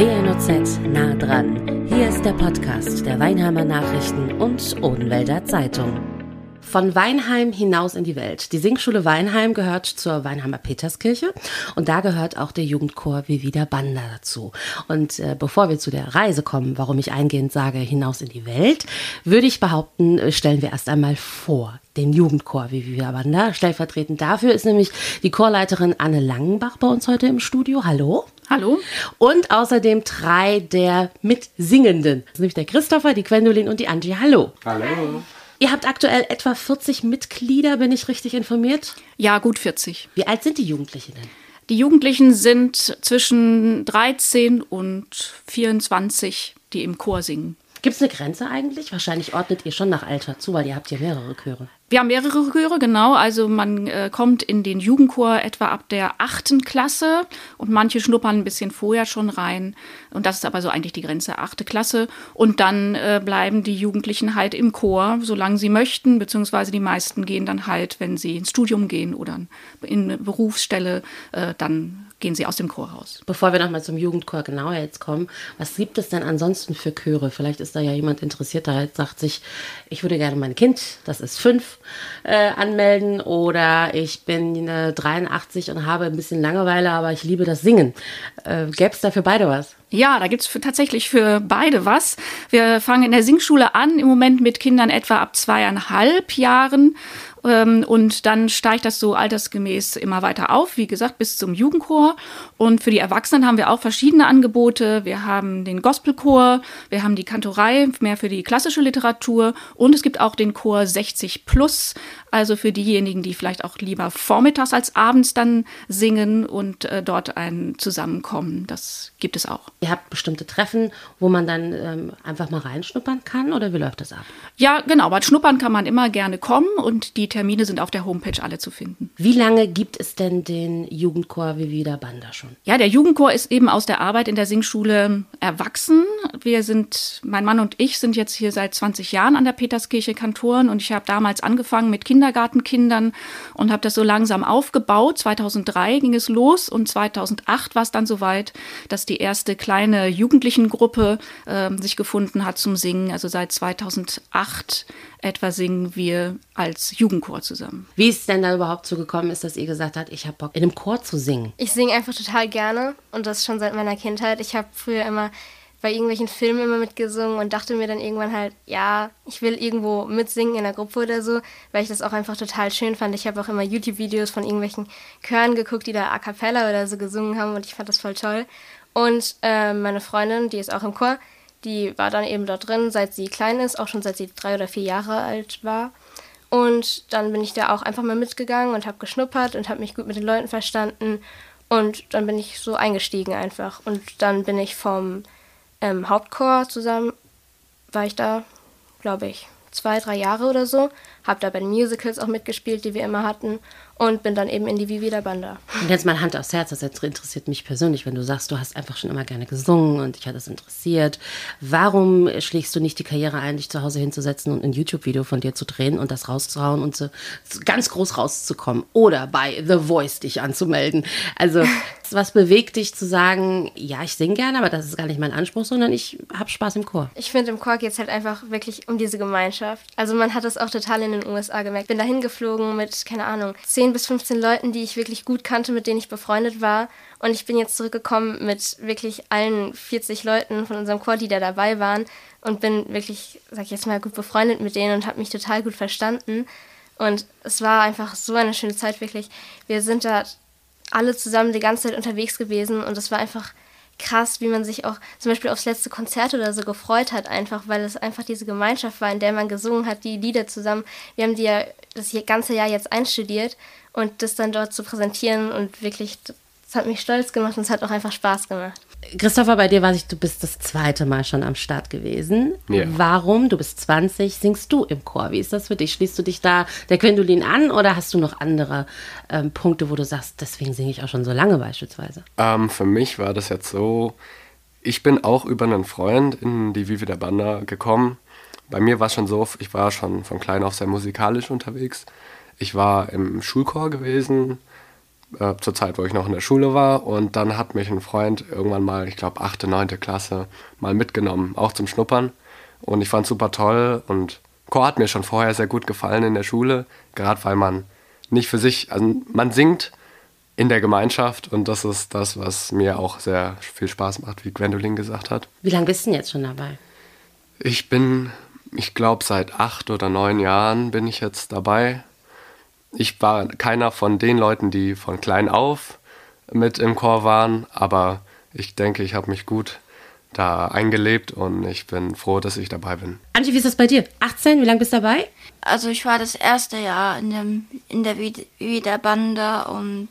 WNOZ nah dran. Hier ist der Podcast der Weinheimer Nachrichten und Odenwälder Zeitung. Von Weinheim hinaus in die Welt. Die Singschule Weinheim gehört zur Weinheimer Peterskirche und da gehört auch der Jugendchor Vivida Banda dazu. Und äh, bevor wir zu der Reise kommen, warum ich eingehend sage hinaus in die Welt, würde ich behaupten, äh, stellen wir erst einmal vor den Jugendchor Vivida Banda. Stellvertretend dafür ist nämlich die Chorleiterin Anne Langenbach bei uns heute im Studio. Hallo. Hallo. Und außerdem drei der Mitsingenden. Das ist nämlich der Christopher, die Gwendolin und die Angie. Hallo. Hallo. Ihr habt aktuell etwa 40 Mitglieder, bin ich richtig informiert? Ja, gut 40. Wie alt sind die Jugendlichen denn? Die Jugendlichen sind zwischen 13 und 24, die im Chor singen. Gibt es eine Grenze eigentlich? Wahrscheinlich ordnet ihr schon nach Alter zu, weil ihr habt ja mehrere Chöre. Wir haben mehrere Chöre, genau. Also man äh, kommt in den Jugendchor etwa ab der achten Klasse und manche schnuppern ein bisschen vorher schon rein. Und das ist aber so eigentlich die Grenze, achte Klasse. Und dann äh, bleiben die Jugendlichen halt im Chor, solange sie möchten, beziehungsweise die meisten gehen dann halt, wenn sie ins Studium gehen oder in eine Berufsstelle, äh, dann gehen sie aus dem Chor raus. Bevor wir nochmal zum Jugendchor genauer jetzt kommen, was gibt es denn ansonsten für Chöre? Vielleicht ist da ja jemand interessiert, der halt sagt sich, ich würde gerne mein Kind, das ist fünf, äh, anmelden oder ich bin äh, 83 und habe ein bisschen Langeweile, aber ich liebe das Singen. Äh, Gäbe es da für beide was? Ja, da gibt's für, tatsächlich für beide was. Wir fangen in der Singschule an, im Moment mit Kindern etwa ab zweieinhalb Jahren und dann steigt das so altersgemäß immer weiter auf, wie gesagt, bis zum Jugendchor. Und für die Erwachsenen haben wir auch verschiedene Angebote. Wir haben den Gospelchor, wir haben die Kantorei, mehr für die klassische Literatur und es gibt auch den Chor 60 Plus, also für diejenigen, die vielleicht auch lieber vormittags als abends dann singen und äh, dort ein Zusammenkommen. Das gibt es auch. Ihr habt bestimmte Treffen, wo man dann ähm, einfach mal reinschnuppern kann oder wie läuft das ab? Ja, genau. Bei Schnuppern kann man immer gerne kommen und die Termine sind auf der Homepage alle zu finden. Wie lange gibt es denn den Jugendchor Vivida Banda schon? Ja, der Jugendchor ist eben aus der Arbeit in der Singschule erwachsen. Wir sind, mein Mann und ich sind jetzt hier seit 20 Jahren an der Peterskirche Kantoren und ich habe damals angefangen mit Kindergartenkindern und habe das so langsam aufgebaut. 2003 ging es los und 2008 war es dann soweit, dass die erste kleine Jugendlichengruppe äh, sich gefunden hat zum Singen. Also seit 2008 etwa singen wir als Jugendchor zusammen. Wie ist es denn da überhaupt so gekommen ist, dass ihr gesagt habt, ich habe Bock, in einem Chor zu singen? Ich singe einfach total gerne und das schon seit meiner Kindheit. Ich habe früher immer bei irgendwelchen Filmen immer mitgesungen und dachte mir dann irgendwann halt, ja, ich will irgendwo mitsingen in der Gruppe oder so, weil ich das auch einfach total schön fand. Ich habe auch immer YouTube-Videos von irgendwelchen Chören geguckt, die da a cappella oder so gesungen haben und ich fand das voll toll. Und äh, meine Freundin, die ist auch im Chor, die war dann eben dort drin, seit sie klein ist, auch schon seit sie drei oder vier Jahre alt war. Und dann bin ich da auch einfach mal mitgegangen und habe geschnuppert und habe mich gut mit den Leuten verstanden. Und dann bin ich so eingestiegen einfach. Und dann bin ich vom ähm, Hauptchor zusammen, war ich da, glaube ich, zwei, drei Jahre oder so. Habe da bei den Musicals auch mitgespielt, die wir immer hatten. Und bin dann eben in die Vivi der Banda. Und jetzt mal Hand aufs Herz, das interessiert mich persönlich, wenn du sagst, du hast einfach schon immer gerne gesungen und dich hat das interessiert. Warum schlägst du nicht die Karriere ein, dich zu Hause hinzusetzen und ein YouTube-Video von dir zu drehen und das rauszuhauen und so ganz groß rauszukommen? Oder bei The Voice dich anzumelden? Also, was bewegt dich zu sagen, ja, ich singe gerne, aber das ist gar nicht mein Anspruch, sondern ich habe Spaß im Chor? Ich finde, im Chor geht es halt einfach wirklich um diese Gemeinschaft. Also, man hat das auch total in den USA gemerkt. Bin da hingeflogen mit, keine Ahnung, 10 bis 15 Leuten, die ich wirklich gut kannte, mit denen ich befreundet war. Und ich bin jetzt zurückgekommen mit wirklich allen 40 Leuten von unserem Chor, die da dabei waren. Und bin wirklich, sag ich jetzt mal, gut befreundet mit denen und habe mich total gut verstanden. Und es war einfach so eine schöne Zeit, wirklich. Wir sind da alle zusammen die ganze Zeit unterwegs gewesen und es war einfach krass, wie man sich auch zum Beispiel aufs letzte Konzert oder so gefreut hat, einfach, weil es einfach diese Gemeinschaft war, in der man gesungen hat, die Lieder zusammen. Wir haben die ja das ganze Jahr jetzt einstudiert und das dann dort zu präsentieren und wirklich, das hat mich stolz gemacht und es hat auch einfach Spaß gemacht. Christopher, bei dir weiß ich, du bist das zweite Mal schon am Start gewesen. Ja. Warum, du bist 20, singst du im Chor? Wie ist das für dich? Schließt du dich da der Gwendolin an oder hast du noch andere ähm, Punkte, wo du sagst, deswegen singe ich auch schon so lange beispielsweise? Ähm, für mich war das jetzt so, ich bin auch über einen Freund in die Vivi der Banda gekommen. Bei mir war es schon so, ich war schon von klein auf sehr musikalisch unterwegs. Ich war im Schulchor gewesen äh, zur Zeit, wo ich noch in der Schule war. Und dann hat mich ein Freund irgendwann mal, ich glaube, achte, neunte Klasse, mal mitgenommen, auch zum Schnuppern. Und ich fand es super toll. Und Chor hat mir schon vorher sehr gut gefallen in der Schule, gerade weil man nicht für sich, also man singt in der Gemeinschaft und das ist das, was mir auch sehr viel Spaß macht, wie Gwendolyn gesagt hat. Wie lange bist du denn jetzt schon dabei? Ich bin, ich glaube, seit acht oder neun Jahren bin ich jetzt dabei. Ich war keiner von den Leuten, die von klein auf mit im Chor waren, aber ich denke, ich habe mich gut da eingelebt und ich bin froh, dass ich dabei bin. Antje, wie ist das bei dir? 18, wie lange bist du dabei? Also ich war das erste Jahr in, dem, in der Wiederbande und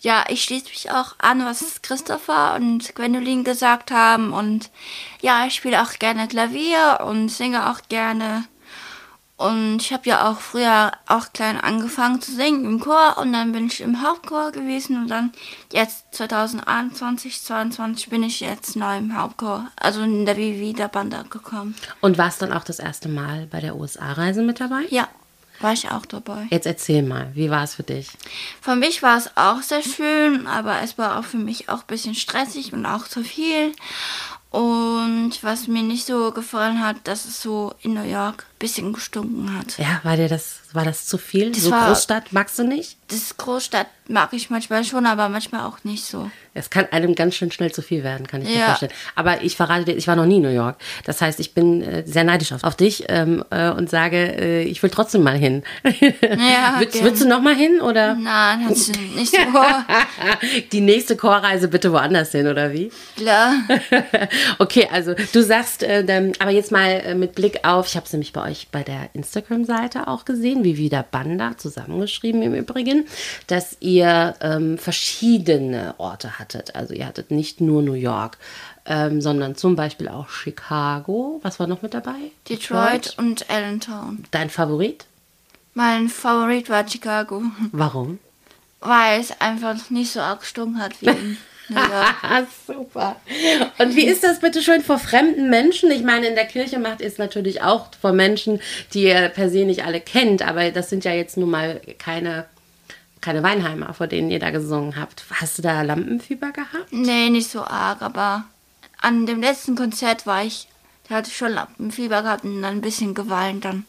ja, ich schließe mich auch an, was Christopher und Gwendolyn gesagt haben und ja, ich spiele auch gerne Klavier und singe auch gerne und ich habe ja auch früher auch klein angefangen zu singen im Chor und dann bin ich im Hauptchor gewesen und dann jetzt 2021, 2022 bin ich jetzt neu im Hauptchor, also in der Vivi der Banda gekommen. Und warst dann auch das erste Mal bei der USA-Reise mit dabei? Ja, war ich auch dabei. Jetzt erzähl mal, wie war es für dich? Für mich war es auch sehr schön, aber es war auch für mich auch ein bisschen stressig und auch zu viel. Und was mir nicht so gefallen hat, dass es so in New York ein bisschen gestunken hat. Ja, war dir das, war das zu viel? Das so war- Großstadt magst du nicht? Das Großstadt mag ich manchmal schon, aber manchmal auch nicht so. Es kann einem ganz schön schnell zu viel werden, kann ich mir Ja. vorstellen. Aber ich verrate dir, ich war noch nie in New York. Das heißt, ich bin äh, sehr neidisch auf, auf dich ähm, äh, und sage, äh, ich will trotzdem mal hin. Ja, willst du noch mal hin oder Nein, hast du nicht so. die nächste Chorreise bitte woanders hin oder wie? Klar. okay, also du sagst, äh, dann- aber jetzt mal äh, mit Blick auf, ich habe es nämlich bei euch bei der Instagram-Seite auch gesehen, wie wieder Banda zusammengeschrieben im Übrigen, dass ihr ähm, verschiedene Orte hattet. Also ihr hattet nicht nur New York, ähm, sondern zum Beispiel auch Chicago. Was war noch mit dabei? Detroit und Allentown. Dein Favorit? Mein Favorit war Chicago, Warum? weil es einfach nicht so arg gestunken hat wie in. Ah, super. Und wie ist das bitte schön vor fremden Menschen? Ich meine, in der Kirche macht ihr es natürlich auch vor Menschen, die ihr per se nicht alle kennt, aber das sind ja jetzt nun mal keine, keine Weinheimer, vor denen ihr da gesungen habt. Hast du da Lampenfieber gehabt? Nee, nicht so arg, aber an dem letzten Konzert war ich, da hatte ich schon Lampenfieber gehabt und dann ein bisschen geweint dann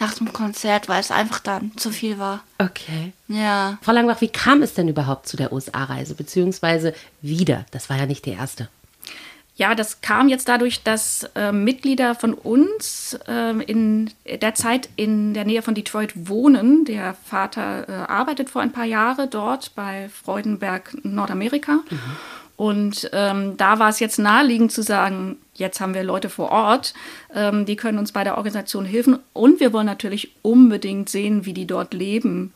nach dem Konzert, weil es einfach dann zu viel war. Okay. Ja. Frau Langbach, wie kam es denn überhaupt zu der USA-Reise, beziehungsweise wieder? Das war ja nicht die erste. Ja, das kam jetzt dadurch, dass äh, Mitglieder von uns äh, in der Zeit in der Nähe von Detroit wohnen. Der Vater äh, arbeitet vor ein paar Jahren dort bei Freudenberg Nordamerika. Und ähm, da war es jetzt naheliegend zu sagen, jetzt haben wir Leute vor Ort, ähm, die können uns bei der Organisation helfen. Und wir wollen natürlich unbedingt sehen, wie die dort leben.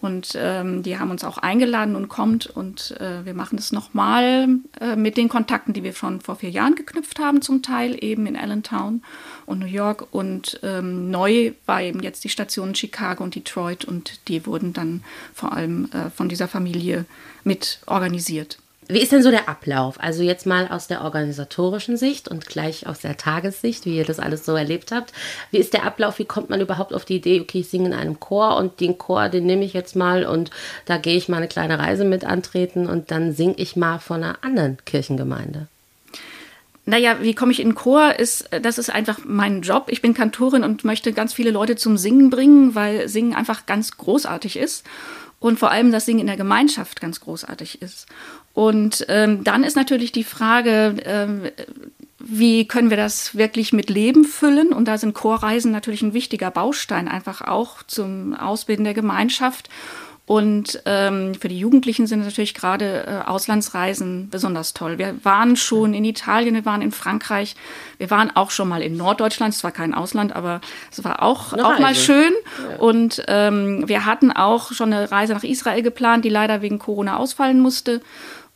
Und ähm, die haben uns auch eingeladen und kommt und äh, wir machen das nochmal äh, mit den Kontakten, die wir schon vor vier Jahren geknüpft haben, zum Teil eben in Allentown und New York. Und ähm, neu war eben jetzt die Station Chicago und Detroit und die wurden dann vor allem äh, von dieser Familie mit organisiert. Wie ist denn so der Ablauf? Also jetzt mal aus der organisatorischen Sicht und gleich aus der Tagessicht, wie ihr das alles so erlebt habt. Wie ist der Ablauf? Wie kommt man überhaupt auf die Idee, okay, ich singe in einem Chor und den Chor, den nehme ich jetzt mal und da gehe ich mal eine kleine Reise mit antreten und dann singe ich mal von einer anderen Kirchengemeinde? Naja, wie komme ich in den Chor? Ist, das ist einfach mein Job. Ich bin Kantorin und möchte ganz viele Leute zum Singen bringen, weil Singen einfach ganz großartig ist. Und vor allem das Singen in der Gemeinschaft ganz großartig ist. Und ähm, dann ist natürlich die Frage, ähm, wie können wir das wirklich mit Leben füllen? Und da sind Chorreisen natürlich ein wichtiger Baustein, einfach auch zum Ausbilden der Gemeinschaft. Und ähm, für die Jugendlichen sind natürlich gerade äh, Auslandsreisen besonders toll. Wir waren schon in Italien, wir waren in Frankreich, wir waren auch schon mal in Norddeutschland. Es war kein Ausland, aber es war auch, Eine auch mal schön. Und ähm, wir hatten auch schon eine Reise nach Israel geplant, die leider wegen Corona ausfallen musste.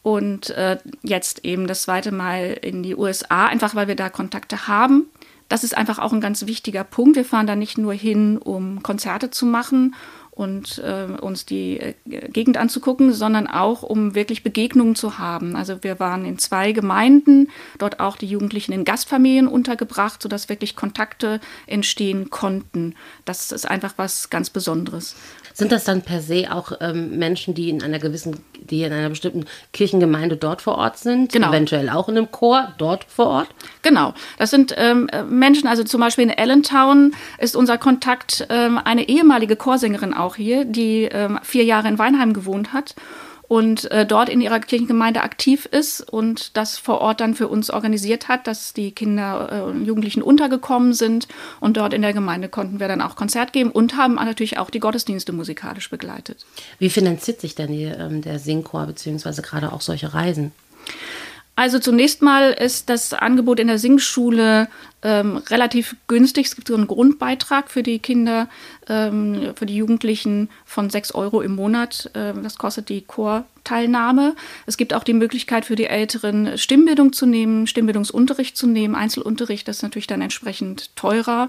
Und äh, jetzt eben das zweite Mal in die USA, einfach weil wir da Kontakte haben. Das ist einfach auch ein ganz wichtiger Punkt. Wir fahren da nicht nur hin, um Konzerte zu machen und äh, uns die äh, Gegend anzugucken, sondern auch, um wirklich Begegnungen zu haben. Also wir waren in zwei Gemeinden, dort auch die Jugendlichen in Gastfamilien untergebracht, sodass wirklich Kontakte entstehen konnten. Das ist einfach was ganz Besonderes. Sind das dann per se auch ähm, Menschen, die in einer gewissen, die in einer bestimmten Kirchengemeinde dort vor Ort sind? Genau. Eventuell auch in einem Chor dort vor Ort? Genau. Das sind ähm, Menschen, also zum Beispiel in Allentown ist unser Kontakt ähm, eine ehemalige Chorsängerin auch hier, die ähm, vier Jahre in Weinheim gewohnt hat und äh, dort in ihrer Kirchengemeinde aktiv ist und das vor Ort dann für uns organisiert hat, dass die Kinder äh, und Jugendlichen untergekommen sind und dort in der Gemeinde konnten wir dann auch Konzert geben und haben natürlich auch die Gottesdienste musikalisch begleitet. Wie finanziert sich denn die, ähm, der Singchor beziehungsweise gerade auch solche Reisen? Also zunächst mal ist das Angebot in der Singschule ähm, relativ günstig. Es gibt so einen Grundbeitrag für die Kinder, ähm, für die Jugendlichen von 6 Euro im Monat. Ähm, das kostet die Chorteilnahme. Es gibt auch die Möglichkeit für die Älteren, Stimmbildung zu nehmen, Stimmbildungsunterricht zu nehmen, Einzelunterricht. Das ist natürlich dann entsprechend teurer.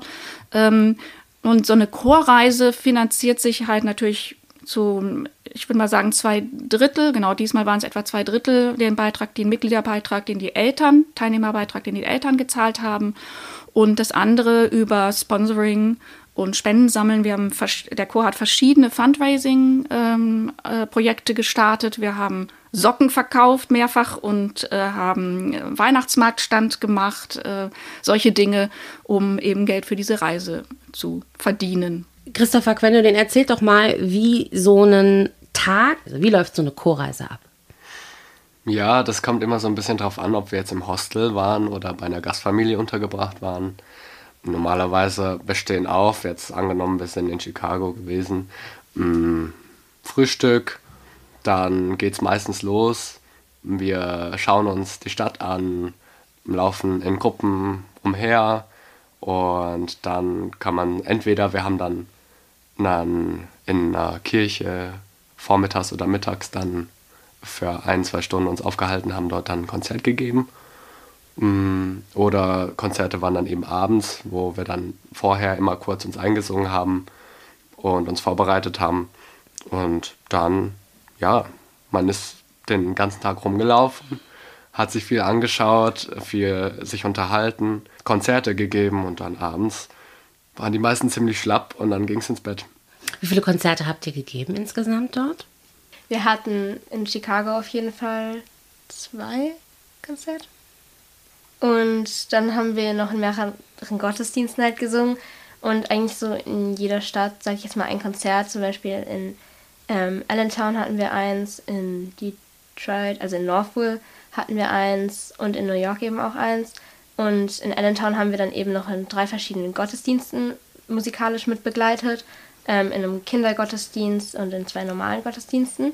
Ähm, und so eine Chorreise finanziert sich halt natürlich zu, ich würde mal sagen, zwei Drittel, genau diesmal waren es etwa zwei Drittel, den Beitrag, den Mitgliederbeitrag, den die Eltern, Teilnehmerbeitrag, den die Eltern gezahlt haben und das andere über Sponsoring und Spenden sammeln. Wir haben, der Chor hat verschiedene Fundraising-Projekte ähm, äh, gestartet. Wir haben Socken verkauft mehrfach und äh, haben Weihnachtsmarktstand gemacht, äh, solche Dinge, um eben Geld für diese Reise zu verdienen. Christopher Quendolin, erzählt doch mal, wie so ein Tag, also wie läuft so eine Chorreise ab? Ja, das kommt immer so ein bisschen drauf an, ob wir jetzt im Hostel waren oder bei einer Gastfamilie untergebracht waren. Normalerweise bestehen auf, jetzt angenommen, wir sind in Chicago gewesen, mh, mm, Frühstück, dann geht es meistens los. Wir schauen uns die Stadt an, laufen in Gruppen umher und dann kann man entweder, wir haben dann dann in einer Kirche vormittags oder mittags dann für ein, zwei Stunden uns aufgehalten haben, dort dann ein Konzert gegeben. Mm, oder Konzerte waren dann eben abends, wo wir dann vorher immer kurz uns eingesungen haben und uns vorbereitet haben. Und dann, ja, man ist den ganzen Tag rumgelaufen, hat sich viel angeschaut, viel sich unterhalten, Konzerte gegeben und dann abends waren die meisten ziemlich schlapp und dann ging es ins Bett. Wie viele Konzerte habt ihr gegeben insgesamt dort? Wir hatten in Chicago auf jeden Fall zwei Konzerte. Und dann haben wir noch in mehreren Gottesdiensten halt gesungen. Und eigentlich so in jeder Stadt, sag ich jetzt mal, ein Konzert. Zum Beispiel in ähm, Allentown hatten wir eins, in Detroit, also in Northville hatten wir eins und in New York eben auch eins. Und in Allentown haben wir dann eben noch in drei verschiedenen Gottesdiensten musikalisch mit begleitet. Ähm, in einem Kindergottesdienst und in zwei normalen Gottesdiensten,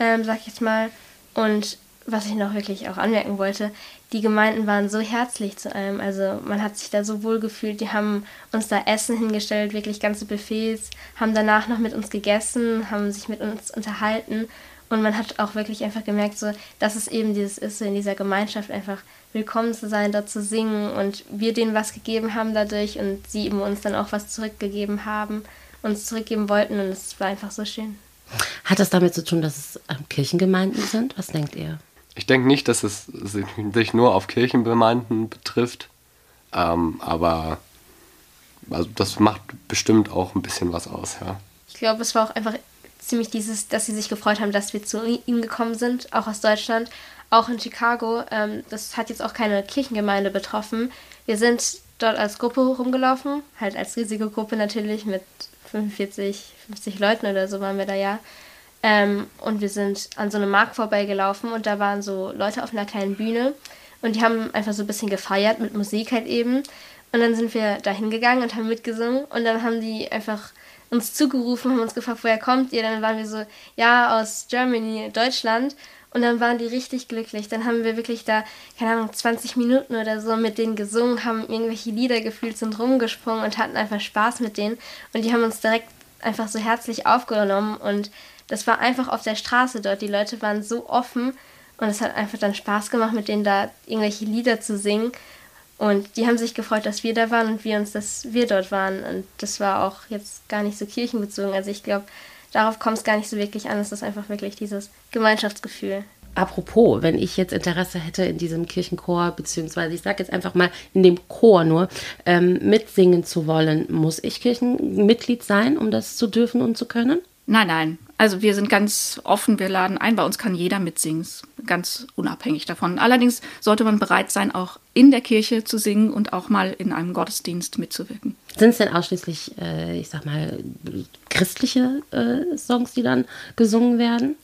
ähm, sag ich jetzt mal. Und was ich noch wirklich auch anmerken wollte, die Gemeinden waren so herzlich zu einem. Also man hat sich da so wohl gefühlt. Die haben uns da Essen hingestellt, wirklich ganze Buffets, haben danach noch mit uns gegessen, haben sich mit uns unterhalten. Und man hat auch wirklich einfach gemerkt, so, dass es eben dieses ist, so in dieser Gemeinschaft einfach willkommen zu sein, dort zu singen und wir denen was gegeben haben dadurch und sie eben uns dann auch was zurückgegeben haben, uns zurückgeben wollten und es war einfach so schön. Hat das damit zu tun, dass es ähm, Kirchengemeinden sind? Was denkt ihr? Ich denke nicht, dass es sich nur auf Kirchengemeinden betrifft, ähm, aber also das macht bestimmt auch ein bisschen was aus, ja. Ich glaube, es war auch einfach ziemlich dieses, dass sie sich gefreut haben, dass wir zu ihnen gekommen sind, auch aus Deutschland, auch in Chicago. Ähm, das hat jetzt auch keine Kirchengemeinde betroffen. Wir sind dort als Gruppe rumgelaufen, halt als riesige Gruppe natürlich mit 45, 50 Leuten oder so waren wir da ja. Ähm, und wir sind an so einem Markt vorbeigelaufen und da waren so Leute auf einer kleinen Bühne und die haben einfach so ein bisschen gefeiert mit Musik halt eben. Und dann sind wir da hingegangen und haben mitgesungen und dann haben die einfach uns zugerufen, haben uns gefragt, woher kommt ihr? Dann waren wir so, ja, aus Germany, Deutschland. Und dann waren die richtig glücklich. Dann haben wir wirklich da, keine Ahnung, 20 Minuten oder so mit denen gesungen, haben irgendwelche Lieder gefühlt, sind rumgesprungen und hatten einfach Spaß mit denen. Und die haben uns direkt einfach so herzlich aufgenommen. Und das war einfach auf der Straße dort. Die Leute waren so offen und es hat einfach dann Spaß gemacht, mit denen da irgendwelche Lieder zu singen. Und die haben sich gefreut, dass wir da waren und wir uns, dass wir dort waren. Und das war auch jetzt gar nicht so kirchenbezogen. Also ich glaube, darauf kommt es gar nicht so wirklich an. Es ist einfach wirklich dieses Gemeinschaftsgefühl. Apropos, wenn ich jetzt Interesse hätte in diesem Kirchenchor, beziehungsweise ich sage jetzt einfach mal in dem Chor nur, ähm, mitsingen zu wollen, muss ich Kirchenmitglied sein, um das zu dürfen und zu können? Nein, nein. Also wir sind ganz offen, wir laden ein. Bei uns kann jeder mitsingen, ganz unabhängig davon. Allerdings sollte man bereit sein, auch in der Kirche zu singen und auch mal in einem Gottesdienst mitzuwirken. Sind es denn ausschließlich, äh, ich sag mal, christliche äh, Songs, die dann gesungen werden?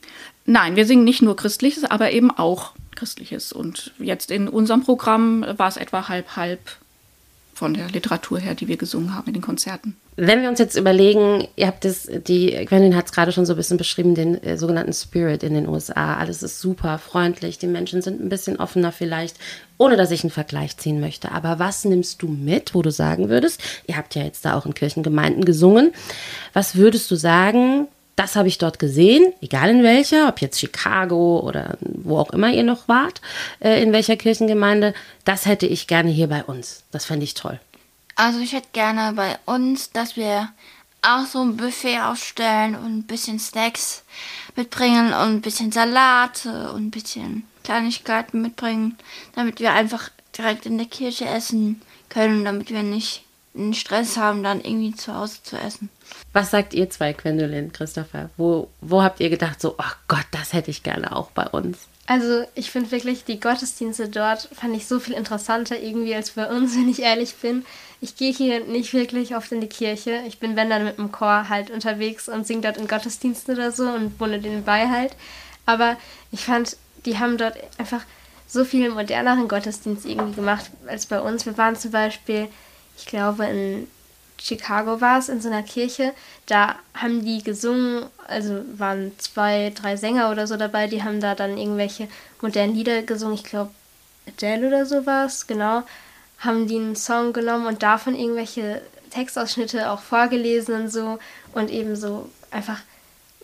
Nein, wir singen nicht nur Christliches, aber eben auch Christliches. Und jetzt in unserem Programm war es etwa halb halb von der Literatur her, die wir gesungen haben in den Konzerten. Wenn wir uns jetzt überlegen, ihr habt es, die, Quentin hat es gerade schon so ein bisschen beschrieben, den äh, sogenannten Spirit in den USA. Alles ist super freundlich, die Menschen sind ein bisschen offener vielleicht, ohne dass ich einen Vergleich ziehen möchte. Aber was nimmst du mit, wo du sagen würdest, ihr habt ja jetzt da auch in Kirchengemeinden gesungen, was würdest du sagen, das habe ich dort gesehen, egal in welcher, ob jetzt Chicago oder wo auch immer ihr noch wart, äh, in welcher Kirchengemeinde, das hätte ich gerne hier bei uns. Das fände ich toll. Also ich hätte gerne bei uns, dass wir auch so ein Buffet aufstellen und ein bisschen Snacks mitbringen und ein bisschen Salate und ein bisschen Kleinigkeiten mitbringen, damit wir einfach direkt in der Kirche essen können, damit wir nicht einen Stress haben, dann irgendwie zu Hause zu essen. Was sagt ihr zwei, Gwendolyn, Christopher? Wo, wo habt ihr gedacht, so, ach Gott, das hätte ich gerne auch bei uns? Also ich finde wirklich, die Gottesdienste dort fand ich so viel interessanter irgendwie als bei uns, wenn ich ehrlich bin. Ich gehe hier nicht wirklich oft in die Kirche. Ich bin, wenn dann mit dem Chor halt unterwegs und singe dort in Gottesdiensten oder so und wohne denen bei halt. Aber ich fand, die haben dort einfach so viel moderneren Gottesdienst irgendwie gemacht als bei uns. Wir waren zum Beispiel ich glaube in Chicago war es, in so einer Kirche. Da haben die gesungen, also waren zwei, drei Sänger oder so dabei, die haben da dann irgendwelche modernen Lieder gesungen. Ich glaube, Adele oder so war es, genau. Haben die einen Song genommen und davon irgendwelche Textausschnitte auch vorgelesen und so. Und eben so einfach,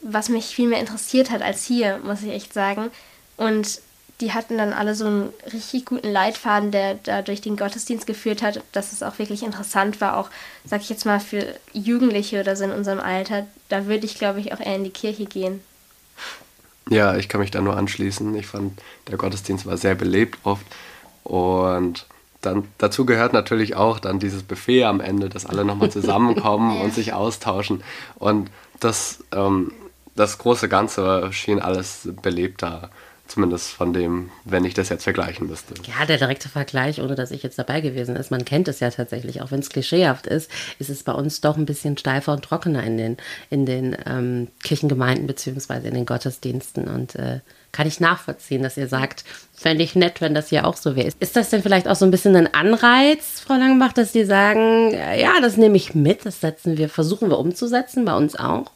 was mich viel mehr interessiert hat als hier, muss ich echt sagen. Und die hatten dann alle so einen richtig guten Leitfaden, der da durch den Gottesdienst geführt hat, dass es auch wirklich interessant war, auch, sag ich jetzt mal, für Jugendliche oder so in unserem Alter. Da würde ich, glaube ich, auch eher in die Kirche gehen. Ja, ich kann mich da nur anschließen. Ich fand, der Gottesdienst war sehr belebt oft. Und dann dazu gehört natürlich auch dann dieses Buffet am Ende, dass alle nochmal zusammenkommen und sich austauschen. Und das, ähm, das große Ganze schien alles belebter Zumindest von dem, wenn ich das jetzt vergleichen müsste. Ja, der direkte Vergleich, ohne dass ich jetzt dabei gewesen ist. Man kennt es ja tatsächlich, auch wenn es klischeehaft ist, ist es bei uns doch ein bisschen steifer und trockener in den, in den ähm, Kirchengemeinden beziehungsweise in den Gottesdiensten. Und äh, kann ich nachvollziehen, dass ihr sagt, fände ich nett, wenn das hier auch so wäre. Ist das denn vielleicht auch so ein bisschen ein Anreiz, Frau Langenbach, dass die sagen, ja, das nehme ich mit, das setzen wir, versuchen wir umzusetzen, bei uns auch?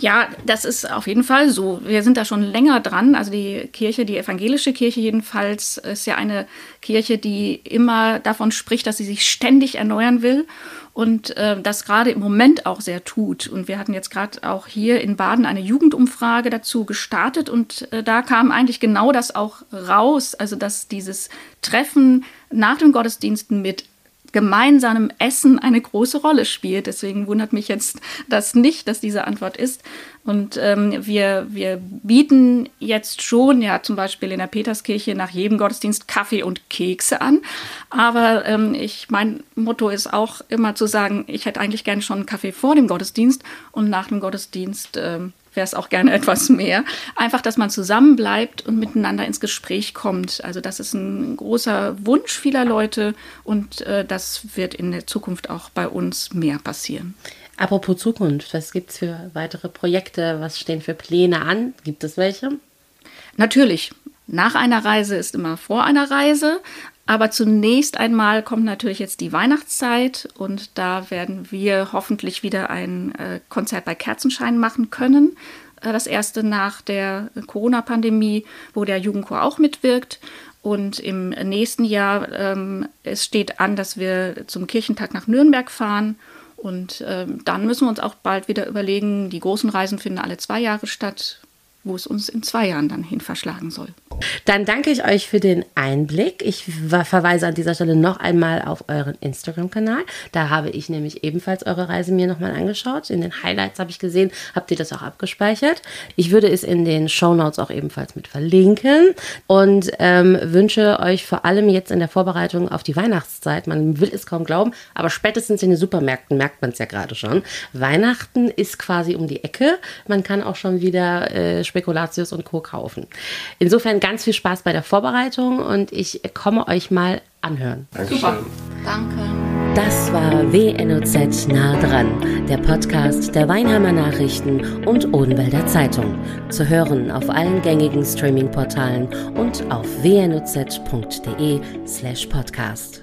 Ja, das ist auf jeden Fall so. Wir sind da schon länger dran. Also die Kirche, die evangelische Kirche jedenfalls, ist ja eine Kirche, die immer davon spricht, dass sie sich ständig erneuern will und äh, das gerade im Moment auch sehr tut. Und wir hatten jetzt gerade auch hier in Baden eine Jugendumfrage dazu gestartet und äh, da kam eigentlich genau das auch raus, also dass dieses Treffen nach den Gottesdiensten mit gemeinsamem Essen eine große Rolle spielt. Deswegen wundert mich jetzt das nicht, dass diese Antwort ist. Und ähm, wir, wir bieten jetzt schon, ja, zum Beispiel in der Peterskirche nach jedem Gottesdienst Kaffee und Kekse an. Aber ähm, ich, mein Motto ist auch immer zu sagen, ich hätte eigentlich gerne schon einen Kaffee vor dem Gottesdienst und nach dem Gottesdienst ähm, wäre es auch gerne etwas mehr. Einfach, dass man zusammenbleibt und miteinander ins Gespräch kommt. Also das ist ein großer Wunsch vieler Leute und äh, das wird in der Zukunft auch bei uns mehr passieren. Apropos Zukunft, was gibt es für weitere Projekte? Was stehen für Pläne an? Gibt es welche? Natürlich. Nach einer Reise ist immer vor einer Reise. Aber zunächst einmal kommt natürlich jetzt die Weihnachtszeit und da werden wir hoffentlich wieder ein äh, Konzert bei Kerzenschein machen können. Äh, das erste nach der Corona-Pandemie, wo der Jugendchor auch mitwirkt. Und im nächsten Jahr, ähm, es steht an, dass wir zum Kirchentag nach Nürnberg fahren. Und ähm, dann müssen wir uns auch bald wieder überlegen, die großen Reisen finden alle zwei Jahre statt, wo es uns in zwei Jahren dann hin verschlagen soll. Dann danke ich euch für den Einblick. Ich verweise an dieser Stelle noch einmal auf euren Instagram-Kanal. Da habe ich nämlich ebenfalls eure Reise mir nochmal angeschaut. In den Highlights habe ich gesehen, habt ihr das auch abgespeichert. Ich würde es in den Show Notes auch ebenfalls mit verlinken und ähm, wünsche euch vor allem jetzt in der Vorbereitung auf die Weihnachtszeit, man will es kaum glauben, aber spätestens in den Supermärkten merkt man es ja gerade schon. Weihnachten ist quasi um die Ecke. Man kann auch schon wieder äh, Spekulatius und Co. kaufen. Insofern ganz viel Spaß bei der Vorbereitung und ich komme euch mal anhören. Dankeschön. Danke. Das war WNOZ nah dran, der Podcast der Weinheimer Nachrichten und Odenwälder Zeitung. Zu hören auf allen gängigen Streaming-Portalen und auf wnoz.de slash podcast.